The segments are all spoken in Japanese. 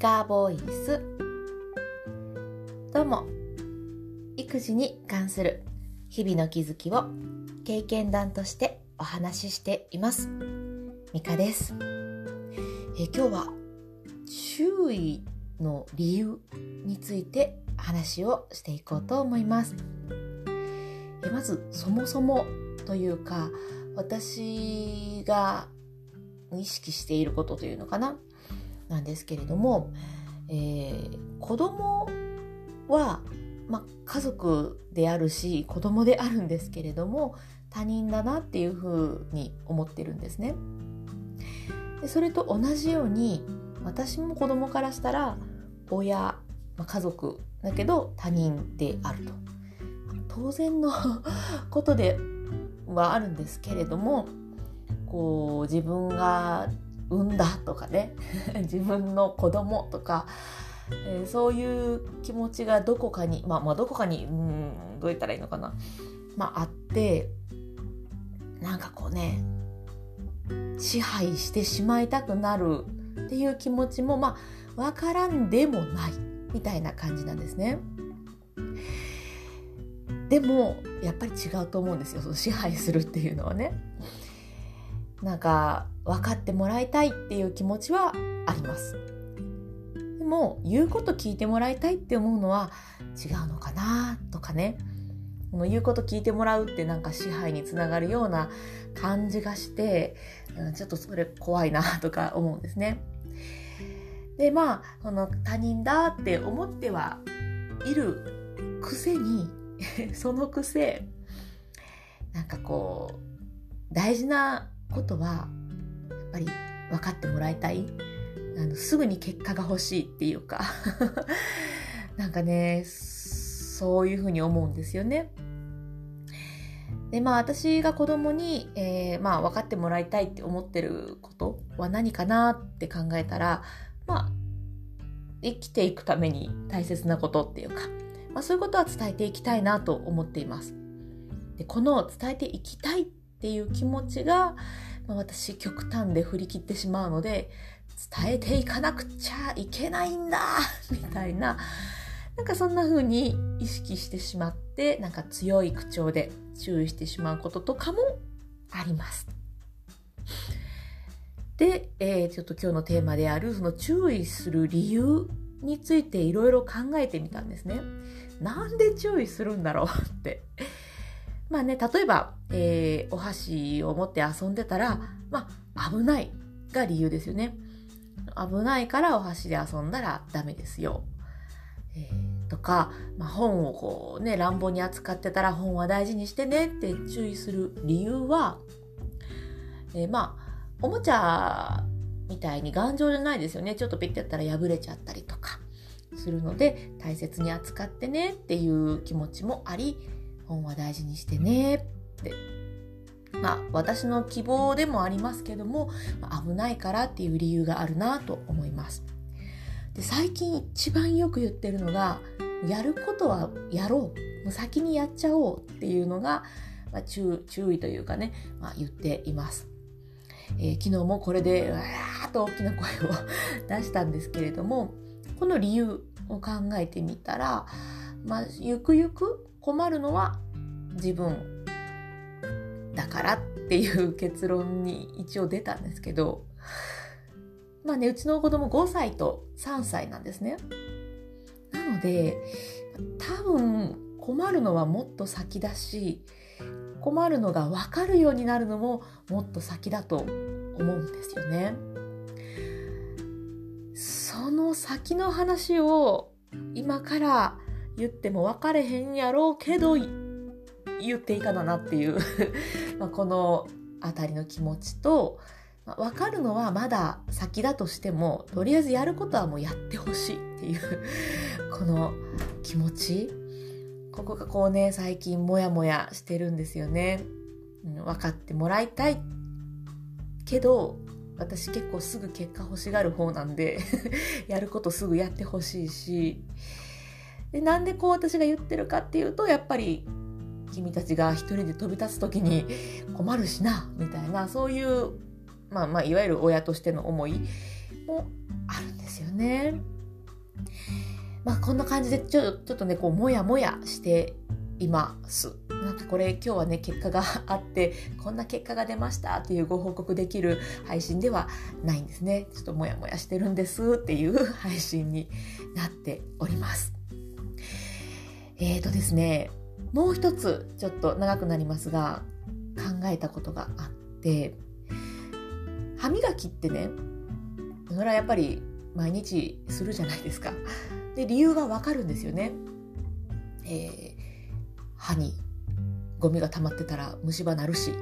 カボイス。どうも。育児に関する日々の気づきを経験談としてお話ししています。ミカです。え今日は注意の理由について話をしていこうと思います。えまずそもそもというか私が意識していることというのかな。なんですけれども、えー、子供は、ま、家族であるし子供であるんですけれども他人だなっていうふうに思ってるんですね。でそれと同じように私も子供からしたら親、ま、家族だけど他人であると当然の ことではあるんですけれどもこう自分が産んだとかね 自分の子供とか、えー、そういう気持ちがどこかにまあまあどこかにうんどう言ったらいいのかなまああってなんかこうね支配してしまいたくなるっていう気持ちもまあ分からんでもないみたいな感じなんですね。でもやっぱり違うと思うんですよその支配するっていうのはね。なんか分かってもらいたいっていう気持ちはあります。でも言うこと聞いてもらいたいって思うのは違うのかなとかねもう言うこと聞いてもらうってなんか支配につながるような感じがして、うん、ちょっとそれ怖いなとか思うんですね。でまあこの他人だって思ってはいるくせに そのくせなんかこう大事なことはぱり分かってもらいたいあのすぐに結果が欲しいっていうか なんかねそういうふうに思うんですよね。でまあ私が子供に、えー、まあ分かってもらいたいって思ってることは何かなって考えたらまあ生きていくために大切なことっていうか、まあ、そういうことは伝えていきたいなと思っています。でこの伝えていきたいっていう気持ちが、まあ、私極端で振り切ってしまうので伝えていかなくちゃいけないんだ みたいななんかそんな風に意識してしまってなんか強い口調で注意してしまうこととかもあります。で、えー、ちょっと今日のテーマであるその注意する理由についていろいろ考えてみたんですね。なんで注意するんだろうって。まあね、例えば、えー、お箸を持って遊んでたら、まあ、危ないが理由ですよね。危ないからお箸で遊んだらダメですよ。えー、とか、まあ、本をこうね、乱暴に扱ってたら本は大事にしてねって注意する理由は、えー、まあ、おもちゃみたいに頑丈じゃないですよね。ちょっとピッてやったら破れちゃったりとかするので、大切に扱ってねっていう気持ちもあり、本は大事にしてね。って。まあ私の希望でもありますけども危ないからっていう理由があるなと思います。で最近一番よく言ってるのがやることはやろう。もう先にやっちゃおうっていうのが、まあ、注意というかね、まあ、言っています、えー、昨日もこれでうわーっと大きな声を 出したんですけれどもこの理由を考えてみたら、まあ、ゆくゆく困るのは自分だからっていう結論に一応出たんですけどまあねうちの子供5歳と3歳なんですね。なので多分困るのはもっと先だし困るのが分かるようになるのももっと先だと思うんですよね。その先の話を今から言っても分かれへんやろうけど言っていいかなっていう。まこの辺りの気持ちと、まあ、分かるのはまだ先だとしてもとりあえずやることはもうやってほしいっていう この気持ち。ここがこうね最近モヤモヤしてるんですよね。うん、分かってもらいたいけど私結構すぐ結果欲しがる方なんで やることすぐやってほしいし。でなんでこう私が言ってるかっていうとやっぱり君たちが一人で飛び立つ時に困るしなみたいなそういう、まあ、まあいわゆる親としての思いもあるんですよね。まあこんな感じでちょちょっとねこうもやもやしています。なんかこれ今日はね結果があってこんな結果が出ましたっていうご報告できる配信ではないんですね。ちょっともやもやしてるんですっていう配信になっております。えーとですねもう一つちょっと長くなりますが考えたことがあって歯磨きってねそれはやっぱり毎日するじゃないですか。で理由がわかるんですよね。えー、歯にゴミが溜まってたら虫歯なるし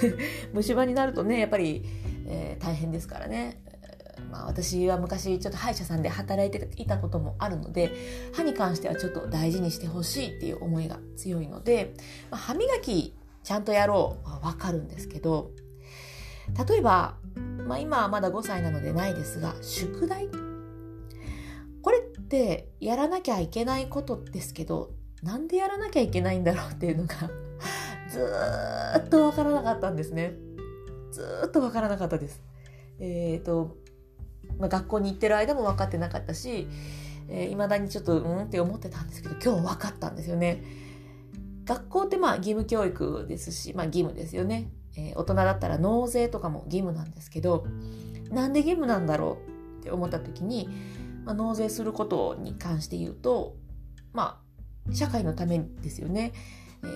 虫歯になるとねやっぱり、えー、大変ですからね。まあ、私は昔ちょっと歯医者さんで働いていたこともあるので歯に関してはちょっと大事にしてほしいっていう思いが強いので、まあ、歯磨きちゃんとやろうはわかるんですけど例えば、まあ、今はまだ5歳なのでないですが宿題？これってやらなきゃいけないことですけどなんでやらなきゃいけないんだろうっていうのが ずっとわからなかったんですね。ずっとわからなかったです。えっ、ー、と、まあ、学校に行ってる間も分かってなかったしいま、えー、だにちょっとうん？って思ってたんですけど今日分かったんですよね学校ってまあ義務教育ですし、まあ義務ですよね。えー、大人だったら納税とかも義務なんですけど、なんで義務なんだろうって思った時に、まあ、納税することに関して言うと、まあ、社会のためですよね。え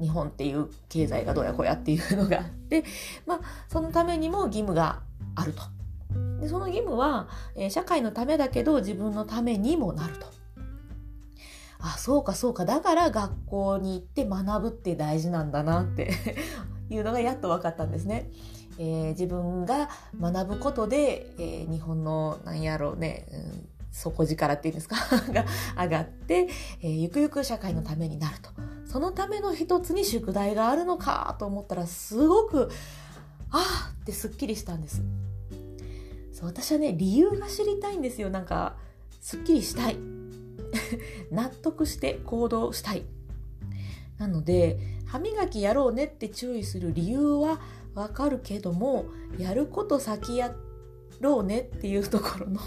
ー、日本っていう経済がどうやこうやっていうのがあって、まあ、そのためにも義務があると。でその義務は、えー、社会のためだけど自分のためにもなると。あ、そうかそうか。だから学校に行って学ぶって大事なんだなって いうのがやっと分かったんですね。えー、自分が学ぶことで、えー、日本のなんやろうね、うん、底力っていうんですか？が上がって、えー、ゆくゆく社会のためになると。そのための一つに宿題があるのかと思ったらすごく、ああってすっきりしたんです。そう、私はね、理由が知りたいんですよ。なんか、すっきりしたい。納得して行動したい。なので、歯磨きやろうねって注意する理由はわかるけども、やること先やろうねっていうところの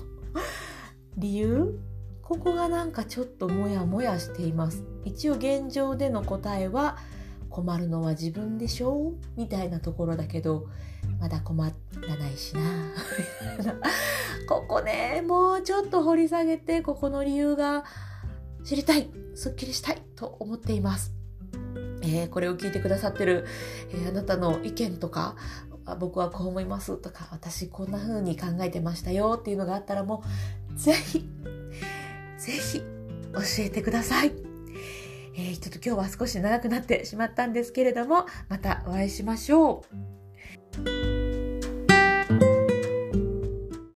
理由ここがなんかちょっとモヤモヤしています。一応現状での答えは困るのは自分でしょう？みたいなところだけど、まだ困らないしな。ここね、もうちょっと掘り下げて、ここの理由が知りたい、すっきりしたいと思っています。えー、これを聞いてくださってる、えー、あなたの意見とか、僕はこう思いますとか、私こんな風に考えてましたよっていうのがあったらもう、ぜひ、ぜひ教えてください。えー、ちょっと今日は少し長くなってしまったんですけれども、またお会いしましょう。